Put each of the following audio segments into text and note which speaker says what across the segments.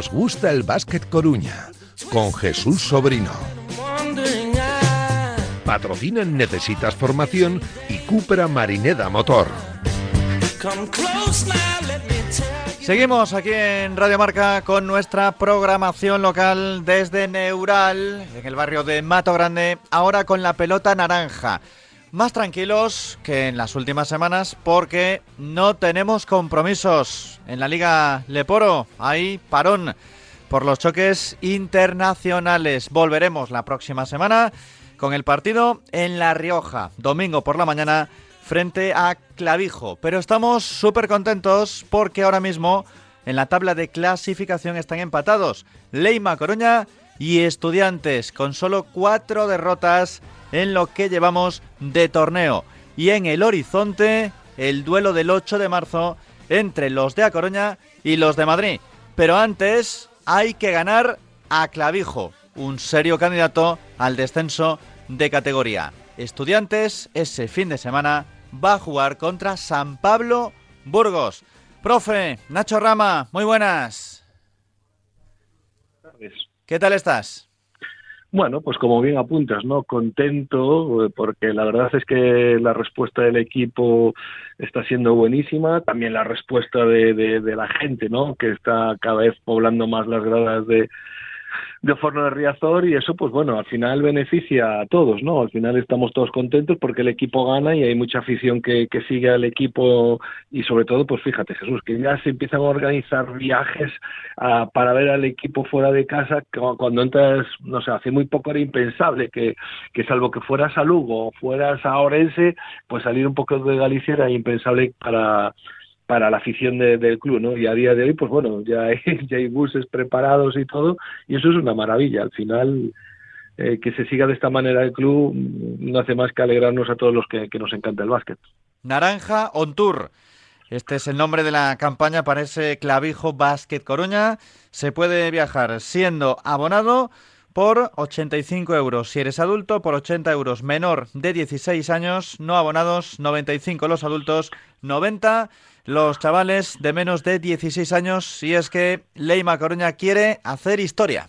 Speaker 1: Nos gusta el básquet Coruña con Jesús Sobrino. Patrocinan Necesitas Formación y Cupra Marineda Motor.
Speaker 2: Seguimos aquí en Radio Marca con nuestra programación local desde Neural, en el barrio de Mato Grande, ahora con la pelota naranja. Más tranquilos que en las últimas semanas porque no tenemos compromisos en la Liga Leporo. Hay parón por los choques internacionales. Volveremos la próxima semana con el partido en La Rioja, domingo por la mañana frente a Clavijo. Pero estamos súper contentos porque ahora mismo en la tabla de clasificación están empatados Leima Coruña y Estudiantes con solo cuatro derrotas en lo que llevamos de torneo. Y en el horizonte el duelo del 8 de marzo entre los de A Coruña y los de Madrid. Pero antes hay que ganar a Clavijo, un serio candidato al descenso de categoría. Estudiantes ese fin de semana va a jugar contra San Pablo Burgos. Profe, Nacho Rama, muy buenas. ¿Qué tal estás?
Speaker 3: Bueno, pues como bien apuntas, ¿no? Contento, eh, porque la verdad es que la respuesta del equipo está siendo buenísima, también la respuesta de, de la gente, ¿no? Que está cada vez poblando más las gradas de, de Forno de Riazor y eso pues bueno, al final beneficia a todos, ¿no? Al final estamos todos contentos porque el equipo gana y hay mucha afición que, que sigue al equipo y sobre todo pues fíjate Jesús, que ya se empiezan a organizar viajes para ver al equipo fuera de casa cuando entras, no sé, hace muy poco era impensable que, que salvo que fueras a Lugo o fueras a Orense, pues salir un poco de Galicia era impensable para para la afición del club, ¿no? Y a día de hoy, pues bueno, ya hay, ya buses preparados y todo, y eso es una maravilla. Al final, eh, que se siga de esta manera el club no hace más que alegrarnos a todos los que, nos encanta el básquet.
Speaker 2: Naranja on Tour. Este es el nombre de la campaña para ese clavijo Básquet Coruña. Se puede viajar siendo abonado por 85 euros si eres adulto, por 80 euros menor de 16 años, no abonados, 95 los adultos, 90 los chavales de menos de 16 años si es que Leima Coruña quiere hacer historia.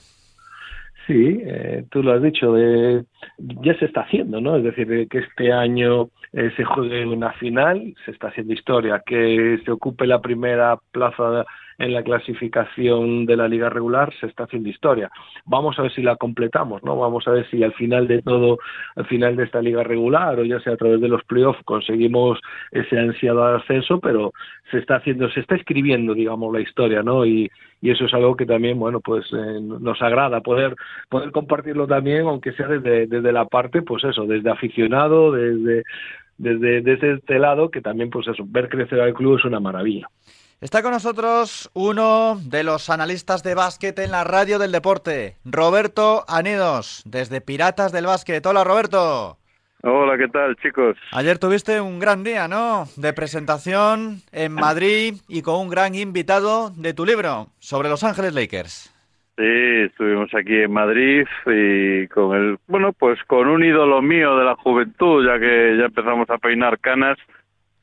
Speaker 3: Sí, eh, tú lo has dicho, de, ya se está haciendo, ¿no? Es decir, que este año eh, se juegue una final, se está haciendo historia, que se ocupe la primera plaza en la clasificación de la liga regular se está haciendo historia. Vamos a ver si la completamos, ¿no? Vamos a ver si al final de todo, al final de esta liga regular o ya sea a través de los playoffs conseguimos ese ansiado ascenso, pero se está haciendo, se está escribiendo, digamos, la historia, ¿no? Y, y eso es algo que también, bueno, pues eh, nos agrada poder poder compartirlo también, aunque sea desde, desde la parte, pues eso, desde aficionado, desde desde, desde este lado, que también, pues eso, ver crecer al club es una maravilla.
Speaker 2: Está con nosotros uno de los analistas de básquet en la radio del deporte, Roberto Anidos, desde Piratas del Básquet. Hola, Roberto.
Speaker 4: Hola, ¿qué tal, chicos?
Speaker 2: Ayer tuviste un gran día, ¿no? De presentación en Madrid y con un gran invitado de tu libro sobre Los Ángeles Lakers.
Speaker 4: Sí, estuvimos aquí en Madrid y con el, bueno, pues con un ídolo mío de la juventud, ya que ya empezamos a peinar canas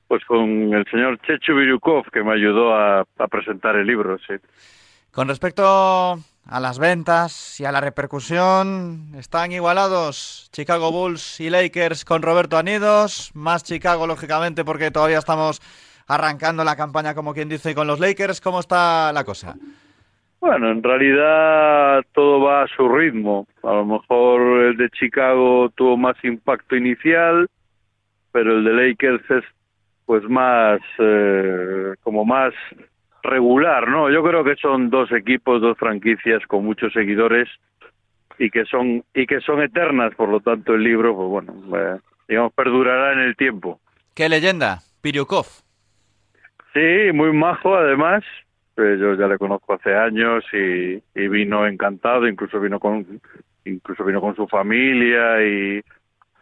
Speaker 4: pues con el señor Chechu Virukov, que me ayudó a, presentar el libro, sí.
Speaker 2: Con respecto a las ventas y a la repercusión, están igualados Chicago Bulls y Lakers con Roberto Anidos, más Chicago, lógicamente, porque todavía estamos arrancando la campaña, como quien dice, con los Lakers. ¿Cómo está la cosa?
Speaker 4: Bueno, en realidad todo va a su ritmo. A lo mejor el de Chicago tuvo más impacto inicial, pero el de Lakers es pues más eh, como más regular, ¿no? Yo creo que son dos equipos, dos franquicias con muchos seguidores y que son y que son eternas, por lo tanto el libro, pues bueno, eh, digamos perdurará en el tiempo.
Speaker 2: Qué leyenda, Piryukov.
Speaker 4: Sí, muy majo además. Pues yo ya le conozco hace años y, y vino encantado, incluso vino con incluso vino con su familia y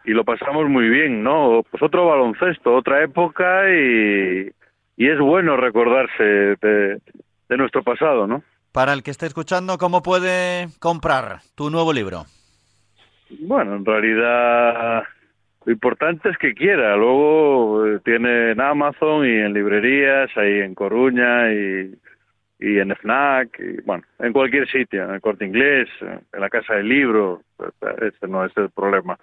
Speaker 4: y lo pasamos muy bien, ¿no? Pues otro baloncesto, otra época y, y es bueno recordarse de, de nuestro pasado, ¿no?
Speaker 2: Para el que esté escuchando, ¿cómo puede comprar tu nuevo libro?
Speaker 4: Bueno, en realidad lo importante es que quiera. Luego eh, tiene en Amazon y en librerías, ahí en Coruña y, y en FNAC, y bueno, en cualquier sitio, en el corte inglés, en la casa del libro, ese no es el problema.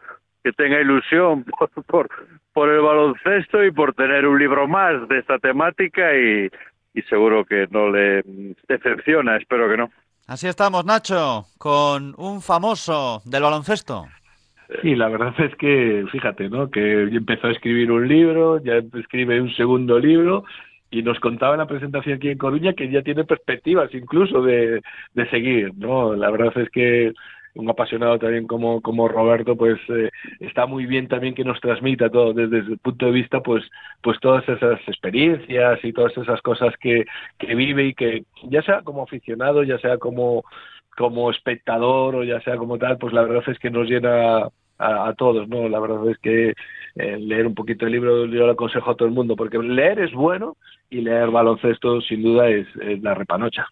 Speaker 4: Que tenga ilusión por, por, por el baloncesto y por tener un libro más de esta temática y, y seguro que no le decepciona, espero que no.
Speaker 2: Así estamos, Nacho, con un famoso del baloncesto.
Speaker 3: Sí, la verdad es que, fíjate, ¿no? Que empezó a escribir un libro, ya escribe un segundo libro y nos contaba en la presentación aquí en Coruña que ya tiene perspectivas incluso de, de seguir, ¿no? La verdad es que un apasionado también como, como Roberto, pues eh, está muy bien también que nos transmita todo desde el punto de vista, pues, pues todas esas experiencias y todas esas cosas que, que vive y que ya sea como aficionado, ya sea como, como espectador o ya sea como tal, pues la verdad es que nos llena a, todos, ¿no? La verdad es que eh, leer un poquito el libro yo lo aconsejo a todo el mundo, porque leer es bueno y leer baloncesto sin duda es, es la repanocha.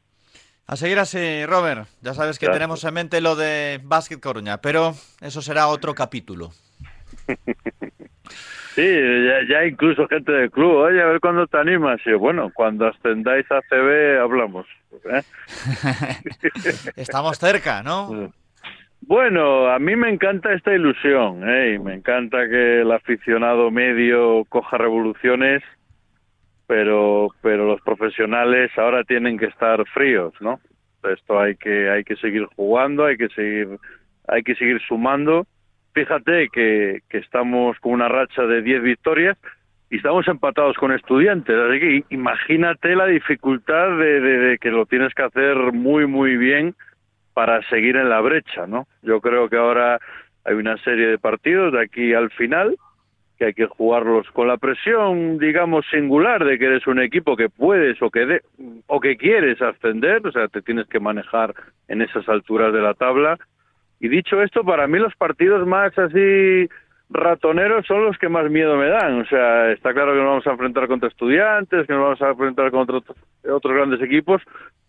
Speaker 2: A seguir así, Robert. Ya sabes que
Speaker 4: Gracias.
Speaker 2: tenemos en mente lo de Básquet Coruña, pero eso será otro capítulo.
Speaker 4: Sí, ya, ya incluso gente del club, oye, a ver cuándo te animas. Y bueno, cuando ascendáis a CB hablamos. ¿eh?
Speaker 2: Estamos cerca, ¿no?
Speaker 4: Bueno, a mí me encanta esta ilusión, ¿eh? y me encanta que el aficionado medio coja revoluciones, pero pero los profesionales ahora tienen que estar fríos, ¿no? Esto hay que hay que seguir jugando, hay que seguir hay que seguir sumando. Fíjate que, que estamos con una racha de 10 victorias y estamos empatados con estudiantes, así que imagínate la dificultad de, de- de que lo tienes que hacer muy muy bien para seguir en la brecha, ¿no? Yo creo que ahora hay una serie de partidos de aquí al final que hay que jugarlos con la presión, digamos, singular de que eres un equipo que puedes o que de- o que quieres ascender, o sea, te tienes que manejar en esas alturas de la tabla. Y dicho esto, para mí los partidos más así ratoneros son los que más miedo me dan. O sea, está claro que nos vamos a enfrentar contra estudiantes, que nos vamos a enfrentar contra otros, grandes equipos,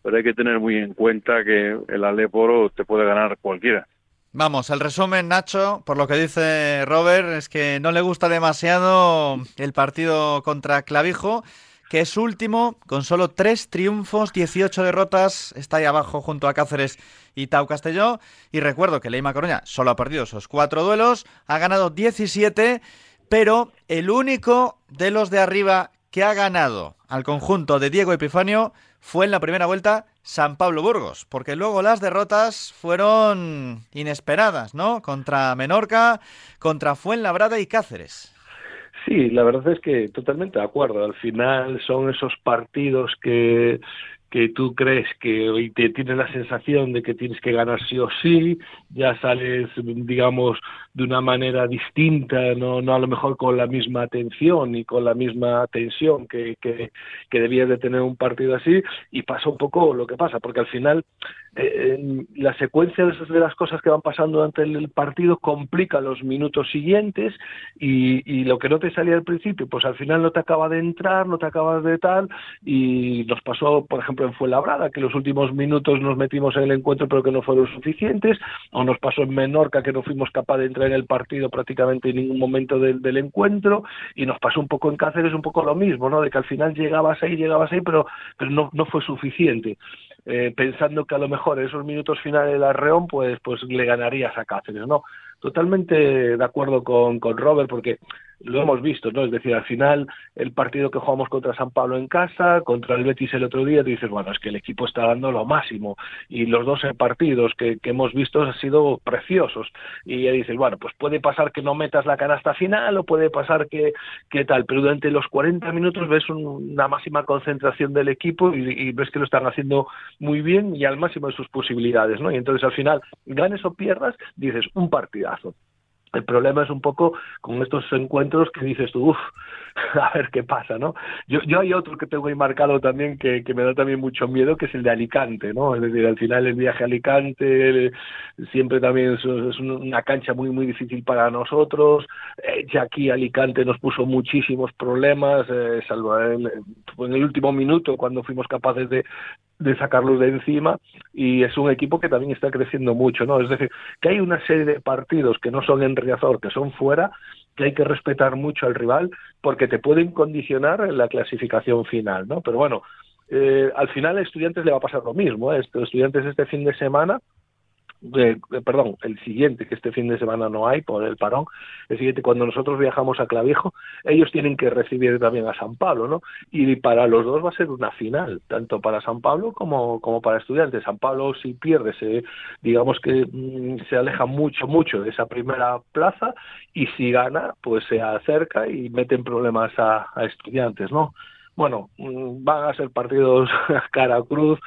Speaker 4: pero hay que tener muy en cuenta que el Aleporo te puede ganar cualquiera.
Speaker 2: Vamos, el resumen, Nacho, por lo que dice Robert, es que no le gusta demasiado el partido contra Clavijo, que es último, con solo tres triunfos, 18 derrotas, está ahí abajo junto a Cáceres y Tau Castelló. Y recuerdo que Leima Coruña solo ha perdido esos cuatro duelos, ha ganado 17, pero el único de los de arriba que ha ganado al conjunto de Diego Epifanio fue en la primera vuelta San Pablo Burgos, porque luego las derrotas fueron inesperadas, ¿no? Contra Menorca, contra Fuenlabrada y Cáceres.
Speaker 3: Sí, la verdad es que totalmente de acuerdo. Al final son esos partidos que, que tú crees que y te tienes la sensación de que tienes que ganar sí o sí, ya sales, digamos, de una manera distinta, no, no a lo mejor con la misma atención y con la misma tensión que, que, debías de tener un partido así, y pasa un poco lo que pasa, porque al final eh, la secuencia de las cosas que van pasando durante el partido complica los minutos siguientes y, y lo que no te salía al principio, pues al final no te acaba de entrar, no te acabas de tal y nos pasó, por ejemplo, en Fuenlabrada, que los últimos minutos nos metimos en el encuentro pero que no fueron suficientes, o nos pasó en Menorca que no fuimos capaces de entrar en el partido prácticamente en ningún momento del, encuentro y nos pasó un poco en Cáceres un poco lo mismo, ¿no? De que al final llegabas ahí, llegabas ahí, pero, pero no, no fue suficiente. Eh, pensando que a lo mejor en esos minutos finales del Arreón pues, pues le ganarías a Cáceres, ¿no? Totalmente de acuerdo con, con Robert porque lo hemos visto, ¿no? Es decir, al final el partido que jugamos contra San Pablo en casa, contra el Betis el otro día, te dices, bueno, es que el equipo está dando lo máximo y los dos partidos que, hemos visto han sido preciosos y ya dices, bueno, pues puede pasar que no metas la canasta final o puede pasar que, que tal, pero durante los 40 minutos ves un- una máxima concentración del equipo y, y ves que lo están haciendo muy bien y al máximo de sus posibilidades, ¿no? Y entonces al final, ganes o pierdas, dices, un partidazo. El problema es un poco con estos encuentros que dices tú, uff, a ver qué pasa, ¿no? Yo, yo hay otro que tengo ahí marcado también que, que me da también mucho miedo, que es el de Alicante, ¿no? Es decir, al final el viaje a Alicante siempre también es, una cancha muy, muy difícil para nosotros. Eh, ya aquí Alicante nos puso muchísimos problemas, eh, salvo en el último minuto cuando fuimos capaces de, de sacarlos de encima y es un equipo que también está creciendo mucho, ¿no? Es decir, que hay una serie de partidos que no son en Riazor, que son fuera, que hay que respetar mucho al rival porque te pueden condicionar en la clasificación final, ¿no? Pero bueno, eh, al final a estudiantes le va a pasar lo mismo. ¿eh? Estudiantes este fin de semana eh, perdón, el siguiente, que este fin de semana no hay por el parón, el siguiente, cuando nosotros viajamos a Clavijo, ellos tienen que recibir también a San Pablo, ¿no? Y para los dos va a ser una final, tanto para San Pablo como, como para estudiantes. San Pablo, si pierde, se, digamos que mm, se aleja mucho, mucho de esa primera plaza, y si gana, pues se acerca y meten problemas a, a estudiantes, ¿no? Bueno, mm, van a ser partidos cara a cruz,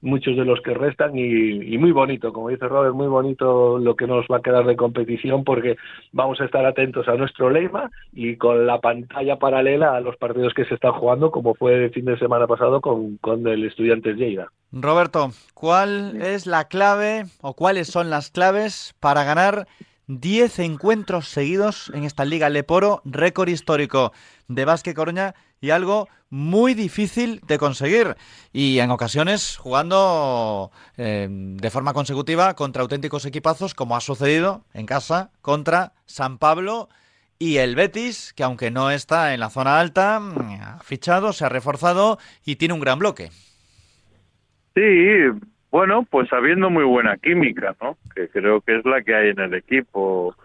Speaker 3: muchos de los que restan y, muy bonito, como dice Robert, muy bonito lo que nos va a quedar de competición porque vamos a estar atentos a nuestro lema y con la pantalla paralela a los partidos que se están jugando, como fue el fin de semana pasado con, con el Estudiantes Lleida.
Speaker 2: Roberto, ¿cuál es la clave o cuáles son las claves para ganar 10 encuentros seguidos en esta Liga Leporo, récord histórico de Vázquez Coruña y algo muy difícil de conseguir y en ocasiones jugando eh, de forma consecutiva contra auténticos equipazos como ha sucedido en casa contra San Pablo y el Betis, que aunque no está en la zona alta, ha fichado, se ha reforzado y tiene un gran bloque.
Speaker 4: Sí, bueno, pues habiendo muy buena química, ¿no? Que creo que es la que hay en el equipo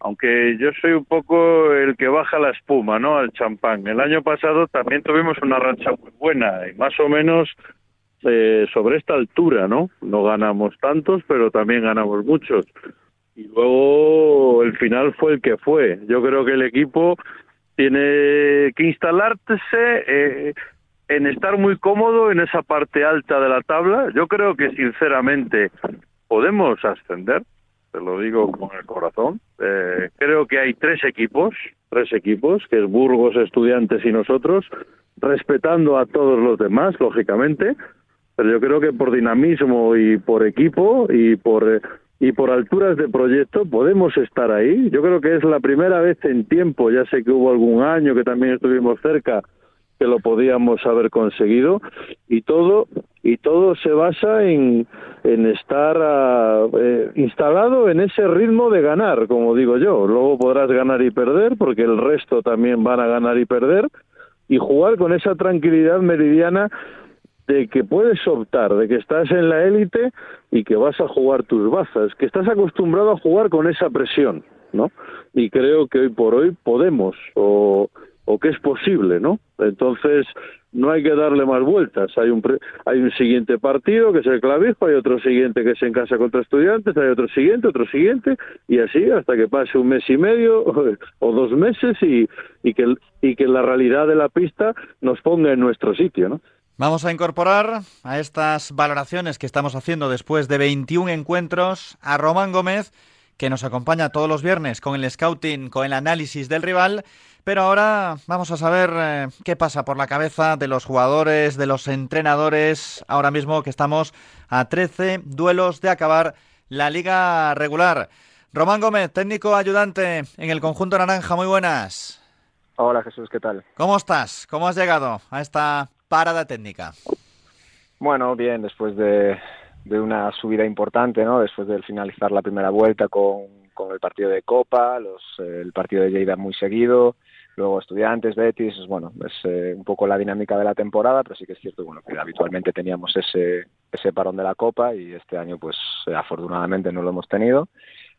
Speaker 4: aunque yo soy un poco el que baja la espuma, ¿no? Al champán. El año pasado también tuvimos una racha muy buena y más o menos eh, sobre esta altura, ¿no? No ganamos tantos, pero también ganamos muchos. Y luego el final fue el que fue. Yo creo que el equipo tiene que instalarse eh, en estar muy cómodo en esa parte alta de la tabla. Yo creo que sinceramente podemos ascender te lo digo con el corazón. Eh, que hay tres equipos, tres equipos, que es Burgos, Estudiantes y nosotros, respetando a todos los demás, lógicamente, pero yo creo que por dinamismo y por equipo y por y por alturas de proyecto podemos estar ahí. Yo creo que es la primera vez en tiempo, ya sé que hubo algún año que también estuvimos cerca, que lo podíamos haber conseguido y todo y todo se basa en, en estar ah, eh, instalado en ese ritmo de ganar, como digo yo. Luego podrás ganar y perder, porque el resto también van a ganar y perder, y jugar con esa tranquilidad meridiana de que puedes optar, de que estás en la élite y que vas a jugar tus bazas, que estás acostumbrado a jugar con esa presión, ¿no? Y creo que hoy por hoy podemos, o, o que es posible, ¿no? Entonces, no hay que darle más vueltas. Hay un, hay un siguiente partido que es el clavijo, hay otro siguiente que es en casa contra estudiantes, hay otro siguiente, otro siguiente, y así hasta que pase un mes y medio o dos meses y, y, que, y que la realidad de la pista nos ponga en nuestro sitio, ¿no?
Speaker 2: Vamos a incorporar a estas valoraciones que estamos haciendo después de 21 encuentros a Román Gómez, que nos acompaña todos los viernes con el scouting, con el análisis del rival pero ahora vamos a saber eh, qué pasa por la cabeza de los jugadores, de los entrenadores, ahora mismo que estamos a 13 duelos de acabar la liga regular. Román Gómez, técnico ayudante en el conjunto naranja, muy buenas.
Speaker 5: Hola Jesús, ¿qué tal?
Speaker 2: ¿Cómo estás? ¿Cómo has llegado a esta parada técnica?
Speaker 5: Bueno, bien, después de, una subida importante, ¿no? Después de finalizar la primera vuelta con, el partido de Copa, los, el partido de Lleida muy seguido, Luego estudiantes, Betis, bueno, es eh, un poco la dinámica de la temporada, pero sí que es cierto bueno, que habitualmente teníamos ese, ese parón de la Copa y este año pues afortunadamente no lo hemos tenido,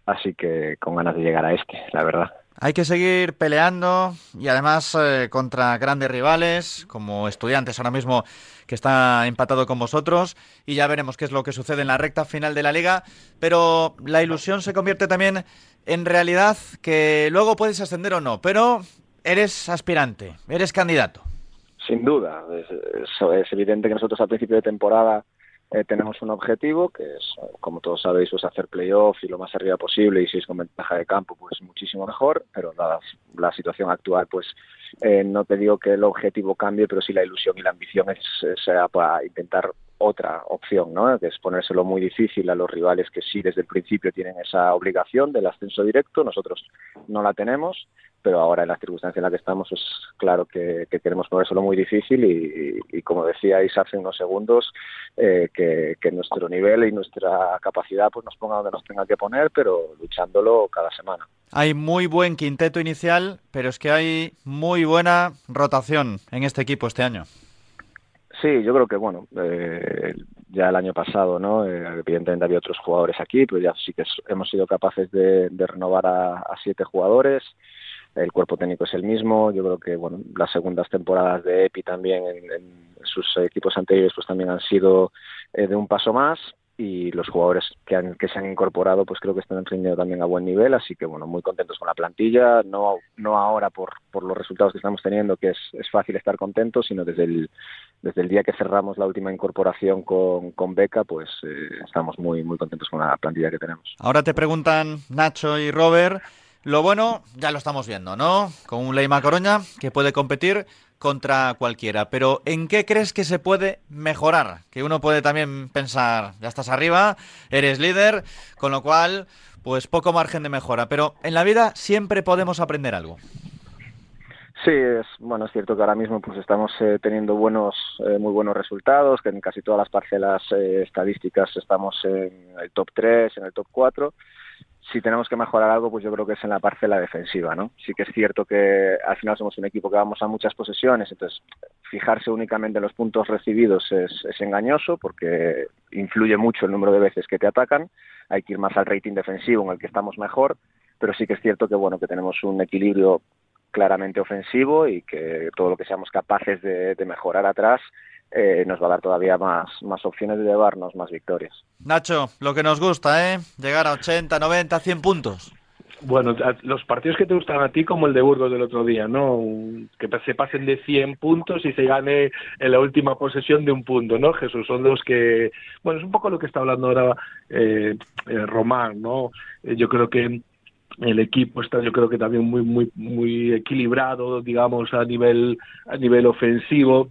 Speaker 5: así que con ganas de llegar a este, la verdad.
Speaker 2: Hay que seguir peleando y además eh, contra grandes rivales como estudiantes ahora mismo que está empatado con vosotros y ya veremos qué es lo que sucede en la recta final de la liga, pero la ilusión se convierte también en realidad que luego puedes ascender o no, pero eres aspirante, eres candidato.
Speaker 5: Sin duda, es, evidente que nosotros al principio de temporada eh, tenemos un objetivo que es, como todos sabéis, pues hacer playoff y lo más arriba posible y si es con ventaja de campo, pues muchísimo mejor, pero dada la situación actual, pues eh, no te digo que el objetivo cambie, pero sí la ilusión y la ambición es, sea para intentar otra opción, ¿no? que es ponérselo muy difícil a los rivales que sí desde el principio tienen esa obligación del ascenso directo, nosotros no la tenemos, pero ahora en la circunstancia en la que estamos es claro que, queremos ponérselo muy difícil y, como decíais hace unos segundos, eh, que, nuestro nivel y nuestra capacidad pues nos ponga donde nos tenga que poner, pero luchándolo cada semana.
Speaker 2: Hay muy buen quinteto inicial, pero es que hay muy buena rotación en este equipo este año.
Speaker 5: Sí, yo creo que, bueno, eh, ya el año pasado, ¿no? Eh, evidentemente había otros jugadores aquí, pero ya sí que hemos sido capaces de, renovar a, siete jugadores. El cuerpo técnico es el mismo. Yo creo que, bueno, las segundas temporadas de EPI también en, sus equipos anteriores, pues también han sido eh, de un paso más. Y los jugadores que, han, que se han incorporado pues creo que están rindiendo también a buen nivel. Así que bueno muy contentos con la plantilla. No no ahora por, por los resultados que estamos teniendo que es, es fácil estar contentos sino desde el desde el día que cerramos la última incorporación con, con Beca pues eh, estamos muy muy contentos con la plantilla que tenemos.
Speaker 2: Ahora te preguntan Nacho y Robert lo bueno ya lo estamos viendo no con un Leima Coroña que puede competir contra cualquiera. Pero ¿en qué crees que se puede mejorar? Que uno puede también pensar, ya estás arriba, eres líder, con lo cual, pues poco margen de mejora. Pero en la vida siempre podemos aprender algo.
Speaker 5: Sí, es bueno, es cierto que ahora mismo pues estamos eh, teniendo buenos, eh, muy buenos resultados, que en casi todas las parcelas eh, estadísticas estamos en el top 3, en el top 4 si tenemos que mejorar algo, pues yo creo que es en la parcela defensiva, ¿no? Sí que es cierto que al final somos un equipo que vamos a muchas posesiones, entonces fijarse únicamente en los puntos recibidos es, engañoso porque influye mucho el número de veces que te atacan, hay que ir más al rating defensivo en el que estamos mejor, pero sí que es cierto que bueno que tenemos un equilibrio claramente ofensivo y que todo lo que seamos capaces de mejorar atrás eh, nos va a dar todavía más, más opciones de llevarnos más victorias.
Speaker 2: Nacho, lo que nos gusta, ¿eh? Llegar a 80, 90, 100 puntos.
Speaker 3: Bueno, los partidos que te gustan a ti, como el de Burgos del otro día, ¿no? Que se pasen de 100 puntos y se gane en la última posesión de un punto, ¿no? Jesús, son los que. Bueno, es un poco lo que está hablando ahora eh, eh Román, ¿no? Eh, yo creo que el equipo está yo creo que también muy muy muy equilibrado digamos a nivel a nivel ofensivo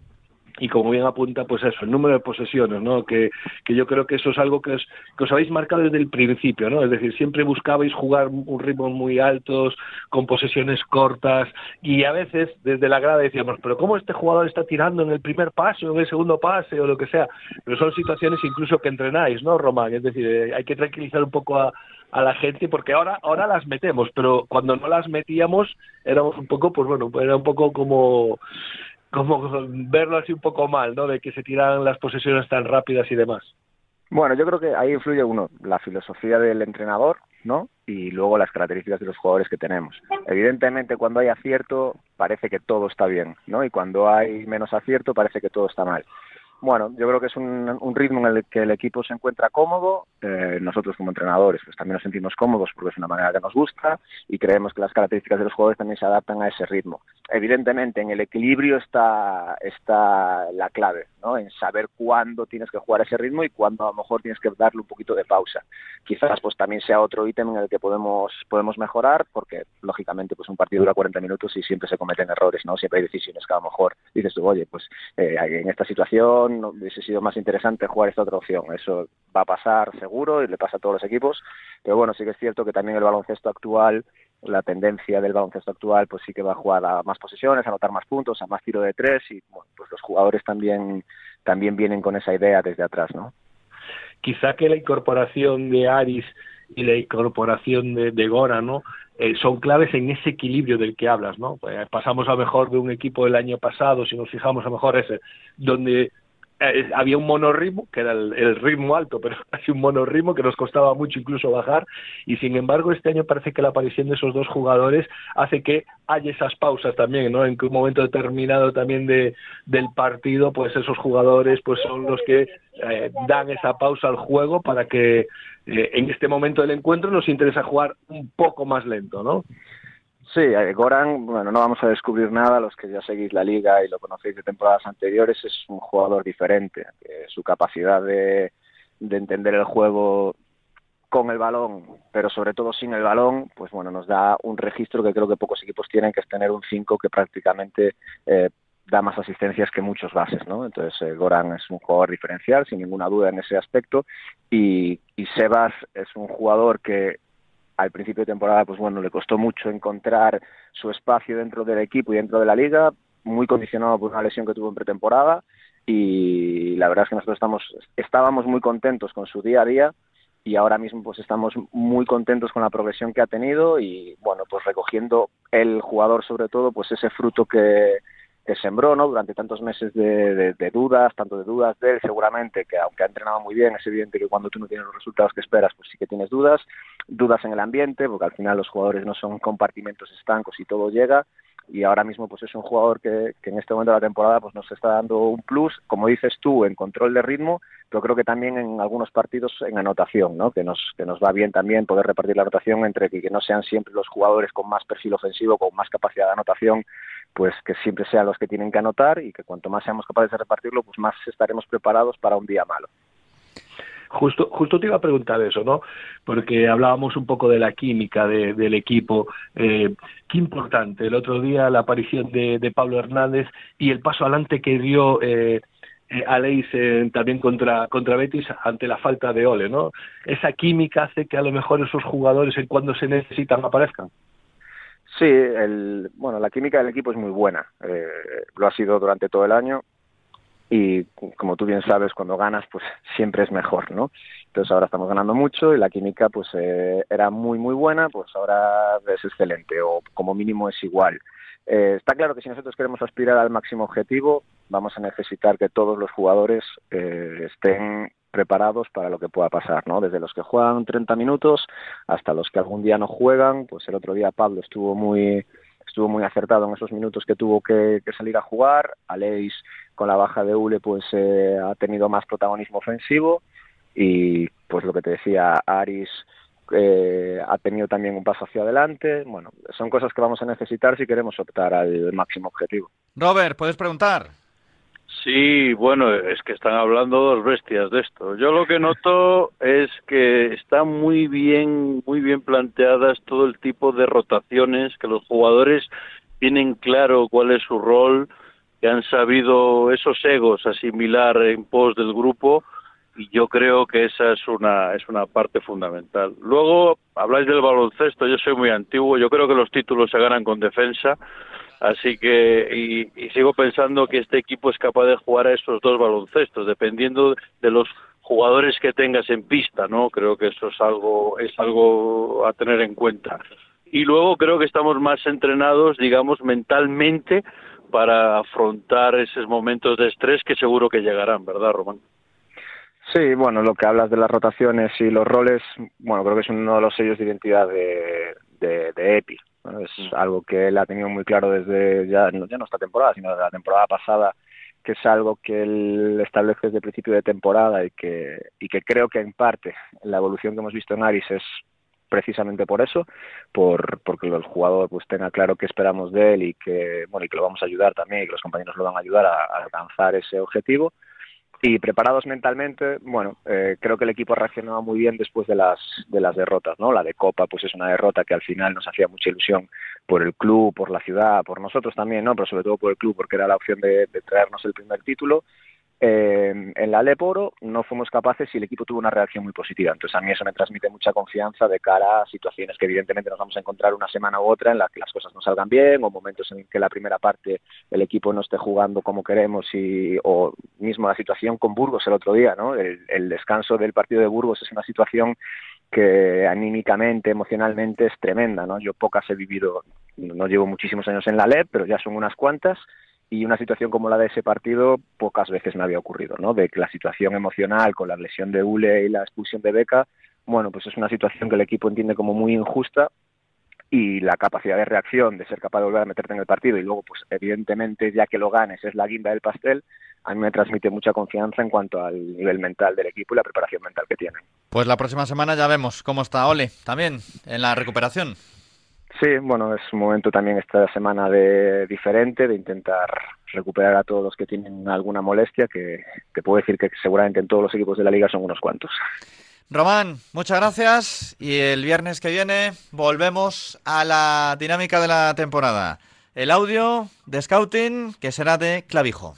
Speaker 3: y como bien apunta, pues eso, el número de posesiones, ¿no? Que, que yo creo que eso es algo que, os, que os habéis marcado desde el principio, ¿no? Es decir, siempre buscabais jugar un ritmo muy altos, con posesiones cortas, y a veces desde la grada decíamos, pero ¿cómo este jugador está tirando en el primer pase o en el segundo pase o lo que sea? Pero son situaciones incluso que entrenáis, ¿no, Román? Es decir, eh, hay que tranquilizar un poco a, a la gente porque ahora ahora las metemos pero cuando no las metíamos éramos un poco pues bueno era un poco como como verlo así un poco mal, ¿no? De que se tiran las posesiones tan rápidas y demás.
Speaker 5: Bueno, yo creo que ahí influye uno, la filosofía del entrenador, ¿no? Y luego las características de los jugadores que tenemos. Evidentemente, cuando hay acierto, parece que todo está bien, ¿no? Y cuando hay menos acierto, parece que todo está mal. Bueno, yo creo que es un, ritmo en el que el equipo se encuentra cómodo. Eh, nosotros como entrenadores pues también nos sentimos cómodos porque es una manera que nos gusta y creemos que las características de los jugadores también se adaptan a ese ritmo. Evidentemente, en el equilibrio está, está la clave, ¿no? En saber cuándo tienes que jugar ese ritmo y cuándo a lo mejor tienes que darle un poquito de pausa. Quizás pues también sea otro ítem en el que podemos, podemos mejorar porque lógicamente pues un partido dura 40 minutos y siempre se cometen errores, ¿no? Siempre hay decisiones que a lo mejor dices tú, oye, pues eh, en esta situación no hubiese sido más interesante jugar esta otra opción. Eso va a pasar seguro y le pasa a todos los equipos. Pero bueno, sí que es cierto que también el baloncesto actual, la tendencia del baloncesto actual, pues sí que va a jugar a más posesiones, a anotar más puntos, a más tiro de tres y bueno, pues los jugadores también, también vienen con esa idea desde atrás, ¿no?
Speaker 3: Quizá que la incorporación de Aris y la incorporación de, de Gora, ¿no? Eh, son claves en ese equilibrio del que hablas, ¿no? Pues pasamos a mejor de un equipo del año pasado, si nos fijamos a mejor ese, donde eh, había un monorritmo, que era el, ritmo alto, pero casi un monorritmo que nos costaba mucho incluso bajar, y sin embargo este año parece que la aparición de esos dos jugadores hace que haya esas pausas también, ¿no? En que un momento determinado también de, del partido, pues esos jugadores pues son los que eh, dan esa pausa al juego para que eh, en este momento del encuentro nos interesa jugar un poco más lento, ¿no?
Speaker 5: Sí, eh, Goran, bueno, no vamos a descubrir nada, los que ya seguís la liga y lo conocéis de temporadas anteriores, es un jugador diferente. su capacidad de, entender el juego con el balón, pero sobre todo sin el balón, pues bueno, nos da un registro que creo que pocos equipos tienen, que es tener un 5 que prácticamente eh, da más asistencias que muchos bases, ¿no? Entonces eh, Goran es un jugador diferencial, sin ninguna duda en ese aspecto, y, y Sebas es un jugador que al principio de temporada, pues bueno, le costó mucho encontrar su espacio dentro del equipo y dentro de la liga, muy condicionado por una lesión que tuvo en pretemporada y la verdad es que nosotros estamos, estábamos muy contentos con su día a día y ahora mismo pues estamos muy contentos con la progresión que ha tenido y bueno, pues recogiendo el jugador sobre todo, pues ese fruto que, que sembró ¿no? durante tantos meses de, dudas, tanto de dudas de él seguramente, que aunque ha entrenado muy bien, es evidente que cuando tú no tienes los resultados que esperas, pues sí que tienes dudas, dudas en el ambiente, porque al final los jugadores no son compartimentos estancos y todo llega, y ahora mismo pues es un jugador que, en este momento de la temporada pues nos está dando un plus, como dices tú, en control de ritmo, pero creo que también en algunos partidos en anotación, ¿no? que, nos, que nos va bien también poder repartir la anotación entre que, que no sean siempre los jugadores con más perfil ofensivo, con más capacidad de anotación, pues que siempre sean los que tienen que anotar y que cuanto más seamos capaces de repartirlo, pues más estaremos preparados para un día malo.
Speaker 3: Justo, justo te iba a preguntar eso, ¿no? Porque hablábamos un poco de la química del equipo. Eh, qué importante el otro día la aparición de, Pablo Hernández y el paso adelante que dio eh, eh Aleix también contra, contra Betis ante la falta de Ole, ¿no? Esa química hace que a lo mejor esos jugadores en cuando se necesitan aparezcan.
Speaker 5: Sí, el, bueno, la química del equipo es muy buena. Eh, lo ha sido durante todo el año y como tú bien sabes, cuando ganas, pues siempre es mejor, ¿no? Entonces ahora estamos ganando mucho y la química pues eh, era muy, muy buena, pues ahora es excelente o como mínimo es igual. Eh, está claro que si nosotros queremos aspirar al máximo objetivo, vamos a necesitar que todos los jugadores eh, estén preparados para lo que pueda pasar, ¿no? Desde los que juegan 30 minutos hasta los que algún día no juegan, pues el otro día Pablo estuvo muy estuvo muy acertado en esos minutos que tuvo que, salir a jugar. Aleix, con la baja de Ule, pues eh, ha tenido más protagonismo ofensivo. Y pues lo que te decía, Aris eh, ha tenido también un paso hacia adelante. Bueno, son cosas que vamos a necesitar si queremos optar al máximo objetivo.
Speaker 2: Robert, ¿puedes preguntar?
Speaker 4: Sí, bueno, es que están hablando dos bestias de esto. Yo lo que noto es que están muy bien, muy bien planteadas todo el tipo de rotaciones, que los jugadores tienen claro cuál es su rol, que han sabido esos egos asimilar en pos del grupo y yo creo que esa es una es una parte fundamental. Luego habláis del baloncesto, yo soy muy antiguo, yo creo que los títulos se ganan con defensa Así que, y, sigo pensando que este equipo es capaz de jugar a esos dos baloncestos, dependiendo de los jugadores que tengas en pista, ¿no? Creo que eso es algo, es algo a tener en cuenta. Y luego creo que estamos más entrenados, digamos, mentalmente para afrontar esos momentos de estrés que seguro que llegarán, ¿verdad, Román?
Speaker 5: Sí, bueno, lo que hablas de las rotaciones y los roles, bueno, creo que es uno de los sellos de identidad de, de, de EPI. Es mm. algo que él ha tenido muy claro desde ya, ya no esta temporada, sino de la temporada pasada, que es algo que él establece desde el principio de temporada y que, y que creo que en parte la evolución que hemos visto en Aris es precisamente por eso, por porque el jugador pues tenga claro qué esperamos de él y que bueno y que lo vamos a ayudar también y que los compañeros lo van a ayudar a alcanzar ese objetivo y preparados mentalmente, bueno, eh, creo que el equipo ha reaccionado muy bien después de las, de las derrotas, ¿no? La de Copa, pues es una derrota que al final nos hacía mucha ilusión por el club, por la ciudad, por nosotros también, ¿no? Pero sobre todo por el club, porque era la opción de traernos el primer título en la Leporo no fuimos capaces y el equipo tuvo una reacción muy positiva. Entonces a mí eso me transmite mucha confianza de cara a situaciones que evidentemente nos vamos a encontrar una semana u otra en las que las cosas no salgan bien o momentos en que la primera parte el equipo no esté jugando como queremos y o mismo la situación con Burgos el otro día, ¿no? El, el descanso del partido de Burgos es una situación que anímicamente, emocionalmente es tremenda, ¿no? Yo pocas he vivido, no llevo muchísimos años en la LEP, pero ya son unas cuantas y una situación como la de ese partido pocas veces me había ocurrido, ¿no? De que la situación emocional con la lesión de Ule y la expulsión de Beca, bueno, pues es una situación que el equipo entiende como muy injusta y la capacidad de reacción, de ser capaz de volver a meterte en el partido y luego, pues evidentemente, ya que lo ganes, es la guinda del pastel, a mí me transmite mucha confianza en cuanto al nivel mental del equipo y la preparación mental que tienen.
Speaker 2: Pues la próxima semana ya vemos cómo está Ole también en la recuperación.
Speaker 5: Sí, bueno, es un momento también esta semana de diferente, de intentar recuperar a todos los que tienen alguna molestia, que te puedo decir que seguramente en todos los equipos de la liga son unos cuantos.
Speaker 2: Román, muchas gracias y el viernes que viene volvemos a la dinámica de la temporada. El audio de Scouting que será de Clavijo.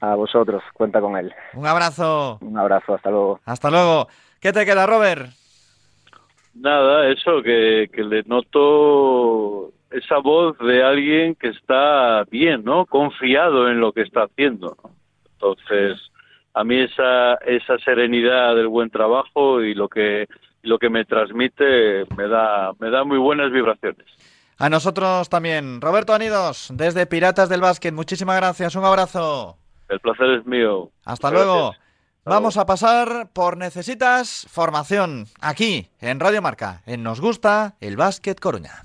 Speaker 5: A vosotros, cuenta con él.
Speaker 2: Un abrazo.
Speaker 5: Un abrazo, hasta luego.
Speaker 2: Hasta luego. ¿Qué te queda, Robert?
Speaker 4: Nada, eso, que, que le noto esa voz de alguien que está bien, ¿no? Confiado en lo que está haciendo. Entonces, a mí esa, esa serenidad del buen trabajo y lo que, lo que me transmite me da, me da muy buenas vibraciones.
Speaker 2: A nosotros también. Roberto Anidos, desde Piratas del Básquet, muchísimas gracias, un abrazo.
Speaker 4: El placer es mío.
Speaker 2: Hasta luego. Vamos a pasar por Necesitas Formación, aquí en Radio Marca, en Nos Gusta el Básquet Coruña.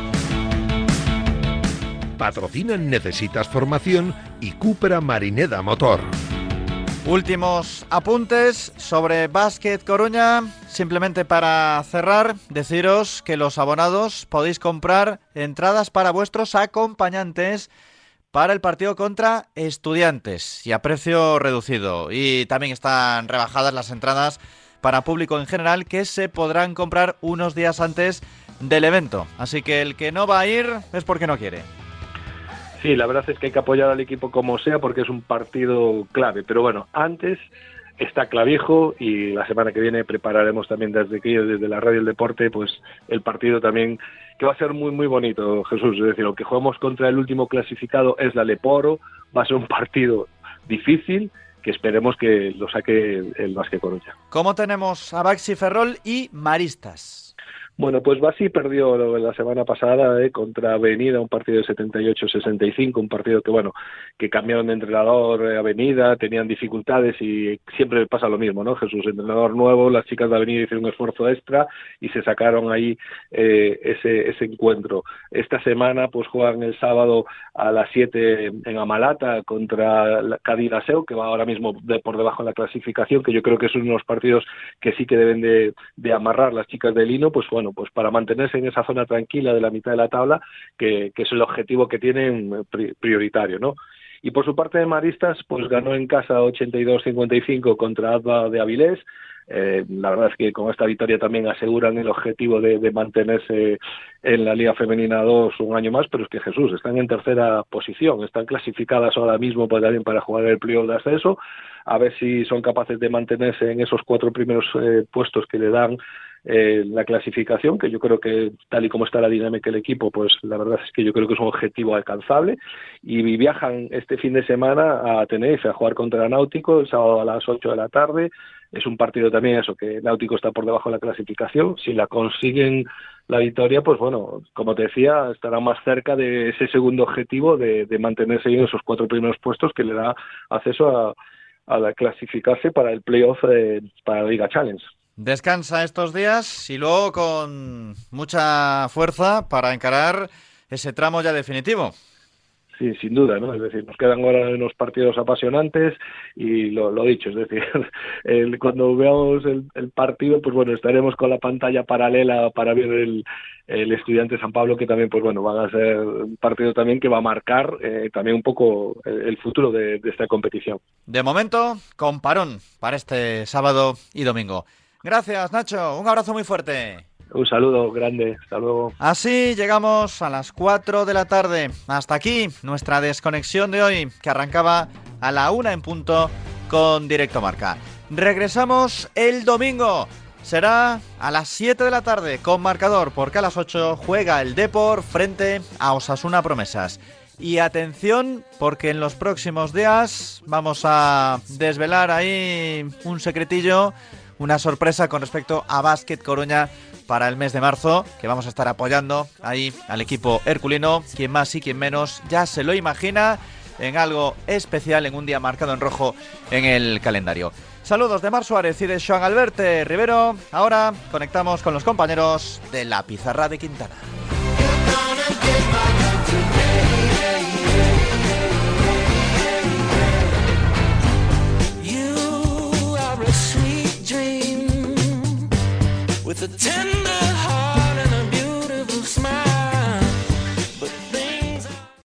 Speaker 1: Patrocinan Necesitas Formación y Cupra Marineda Motor.
Speaker 2: Últimos apuntes sobre Básquet Coruña. Simplemente para cerrar, deciros que los abonados podéis comprar entradas para vuestros acompañantes para el partido contra estudiantes y a precio reducido. Y también están rebajadas las entradas para público en general que se podrán comprar unos días antes del evento. Así que el que no va a ir es porque no quiere.
Speaker 3: Sí, la verdad es que hay que apoyar al equipo como sea porque es un partido clave. Pero bueno, antes está Clavijo y la semana que viene prepararemos también desde aquí, desde la radio del deporte, pues el partido también que va a ser muy muy bonito, Jesús. Es decir, lo que jugamos contra el último clasificado es la Leporo, va a ser un partido difícil que esperemos que lo saque el Vasque Coruña.
Speaker 2: ¿Cómo tenemos a Baxi Ferrol y Maristas?
Speaker 3: Bueno, pues Basi perdió la semana pasada eh, contra Avenida, un partido de 78-65, un partido que, bueno, que cambiaron de entrenador eh, Avenida, tenían dificultades y siempre pasa lo mismo, ¿no? Jesús, entrenador nuevo, las chicas de Avenida hicieron un esfuerzo extra y se sacaron ahí eh, ese, ese encuentro. Esta semana, pues juegan el sábado a las 7 en Amalata contra Cádiz Aseo, que va ahora mismo de, por debajo de la clasificación, que yo creo que es uno de los partidos que sí que deben de, de amarrar las chicas de Lino, pues bueno, pues para mantenerse en esa zona tranquila de la mitad de la tabla, que, es el objetivo que tienen eh, prioritario, ¿no? Y por su parte de Maristas, pues ganó en casa 82-55 contra Adva de Avilés. Eh, la verdad es que con esta victoria también aseguran el objetivo de, mantenerse en la Liga Femenina 2 un año más, pero es que Jesús, están en tercera posición, están clasificadas ahora mismo pues, también para jugar el playoff de ascenso, a ver si son capaces de mantenerse en esos cuatro primeros eh, puestos que le dan eh, la clasificación, que yo creo que tal y como está la dinámica del equipo, pues la verdad es que yo creo que es un objetivo alcanzable. Y viajan este fin de semana a Tenerife a jugar contra el Náutico el sábado a las 8 de la tarde. Es un partido también eso, que Náutico está por debajo de la clasificación. Si la consiguen la victoria, pues bueno, como te decía, estará más cerca de ese segundo objetivo de, mantenerse en esos cuatro primeros puestos que le da acceso a, a clasificarse para el playoff para la Liga Challenge.
Speaker 2: Descansa estos días y luego con mucha fuerza para encarar ese tramo ya definitivo.
Speaker 3: Sí, sin duda, ¿no? Es decir, nos quedan ahora unos partidos apasionantes y lo, lo dicho, es decir, el, cuando veamos el, partido, pues bueno, estaremos con la pantalla paralela para ver el, el estudiante San Pablo, que también, pues bueno, van a ser un partido también que va a marcar eh, también un poco el, futuro de, de esta competición.
Speaker 2: De momento, con parón para este sábado y domingo. Gracias, Nacho. Un abrazo muy fuerte.
Speaker 3: Un saludo grande, hasta luego.
Speaker 2: Así llegamos a las 4 de la tarde. Hasta aquí nuestra desconexión de hoy, que arrancaba a la una en punto con Directo Marca. Regresamos el domingo. Será a las 7 de la tarde con marcador, porque a las 8 juega el Depor frente a Osasuna Promesas. Y atención, porque en los próximos días vamos a desvelar ahí un secretillo una sorpresa con respecto a Básquet Coruña para el mes de marzo, que vamos a estar apoyando ahí al equipo herculino, quien más y quien menos ya se lo imagina en algo especial, en un día marcado en rojo en el calendario. Saludos de Mar Suárez y de Joan Alberte Rivero. Ahora conectamos con los compañeros de la pizarra de Quintana. with a tender